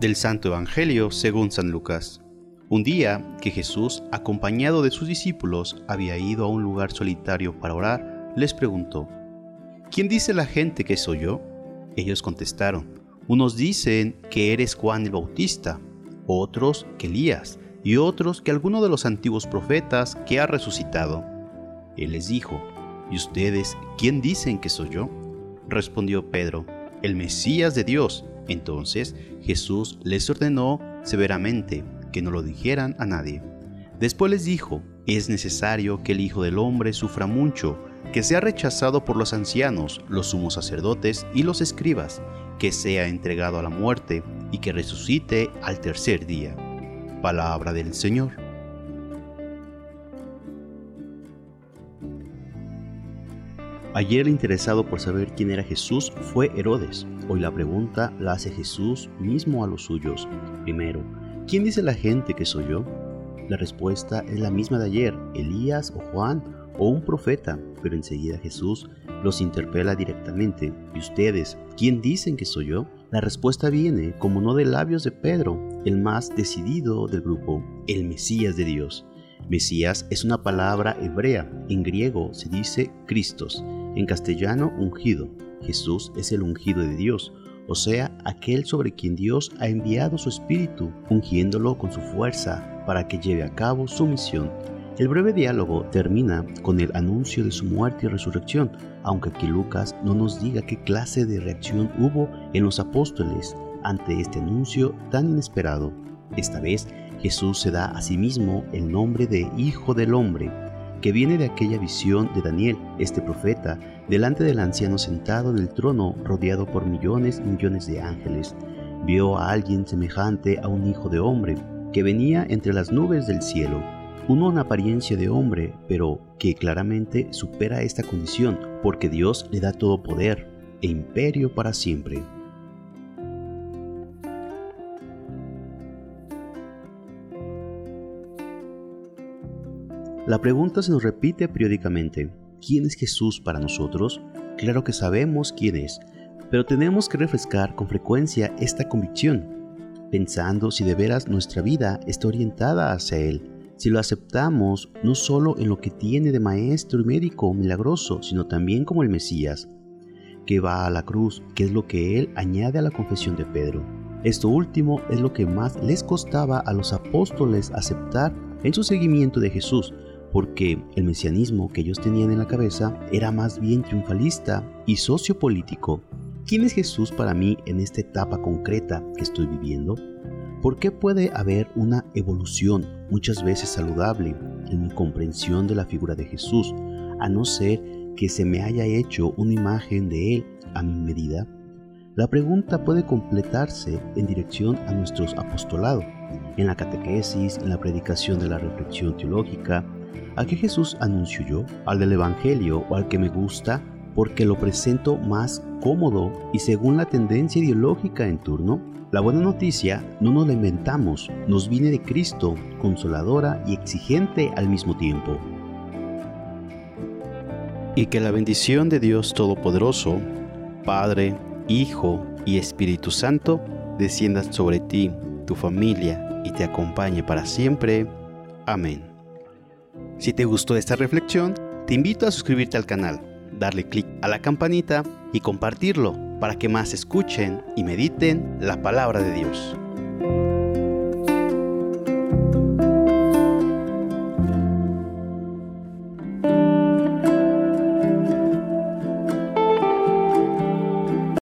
Del Santo Evangelio según San Lucas. Un día que Jesús, acompañado de sus discípulos, había ido a un lugar solitario para orar, les preguntó, ¿Quién dice la gente que soy yo? Ellos contestaron, unos dicen que eres Juan el Bautista, otros que Elías, y otros que alguno de los antiguos profetas que ha resucitado. Él les dijo, ¿y ustedes quién dicen que soy yo? Respondió Pedro, el Mesías de Dios. Entonces Jesús les ordenó severamente que no lo dijeran a nadie. Después les dijo, es necesario que el Hijo del Hombre sufra mucho, que sea rechazado por los ancianos, los sumos sacerdotes y los escribas, que sea entregado a la muerte y que resucite al tercer día. Palabra del Señor. Ayer el interesado por saber quién era Jesús fue Herodes. Hoy la pregunta la hace Jesús mismo a los suyos. Primero, ¿quién dice la gente que soy yo? La respuesta es la misma de ayer, Elías o Juan o un profeta, pero enseguida Jesús los interpela directamente. ¿Y ustedes, quién dicen que soy yo? La respuesta viene, como no de labios de Pedro, el más decidido del grupo, el Mesías de Dios. Mesías es una palabra hebrea, en griego se dice Cristos, en castellano ungido. Jesús es el ungido de Dios, o sea, aquel sobre quien Dios ha enviado su Espíritu, ungiéndolo con su fuerza para que lleve a cabo su misión. El breve diálogo termina con el anuncio de su muerte y resurrección, aunque aquí Lucas no nos diga qué clase de reacción hubo en los apóstoles ante este anuncio tan inesperado. Esta vez Jesús se da a sí mismo el nombre de Hijo del Hombre, que viene de aquella visión de Daniel, este profeta, delante del anciano sentado en el trono rodeado por millones y millones de ángeles. Vio a alguien semejante a un hijo de hombre, que venía entre las nubes del cielo uno en apariencia de hombre, pero que claramente supera esta condición, porque Dios le da todo poder e imperio para siempre. La pregunta se nos repite periódicamente. ¿Quién es Jesús para nosotros? Claro que sabemos quién es, pero tenemos que refrescar con frecuencia esta convicción, pensando si de veras nuestra vida está orientada hacia Él si lo aceptamos no solo en lo que tiene de maestro y médico milagroso, sino también como el Mesías, que va a la cruz, que es lo que él añade a la confesión de Pedro. Esto último es lo que más les costaba a los apóstoles aceptar en su seguimiento de Jesús, porque el mesianismo que ellos tenían en la cabeza era más bien triunfalista y sociopolítico. ¿Quién es Jesús para mí en esta etapa concreta que estoy viviendo? ¿Por qué puede haber una evolución muchas veces saludable en mi comprensión de la figura de Jesús, a no ser que se me haya hecho una imagen de Él a mi medida? La pregunta puede completarse en dirección a nuestros apostolados, en la catequesis, en la predicación de la reflexión teológica. ¿A qué Jesús anuncio yo? ¿Al del Evangelio o al que me gusta porque lo presento más cómodo y según la tendencia ideológica en turno? La buena noticia no nos la inventamos, nos viene de Cristo, consoladora y exigente al mismo tiempo. Y que la bendición de Dios Todopoderoso, Padre, Hijo y Espíritu Santo, descienda sobre ti, tu familia y te acompañe para siempre. Amén. Si te gustó esta reflexión, te invito a suscribirte al canal, darle clic a la campanita y compartirlo para que más escuchen y mediten la palabra de Dios.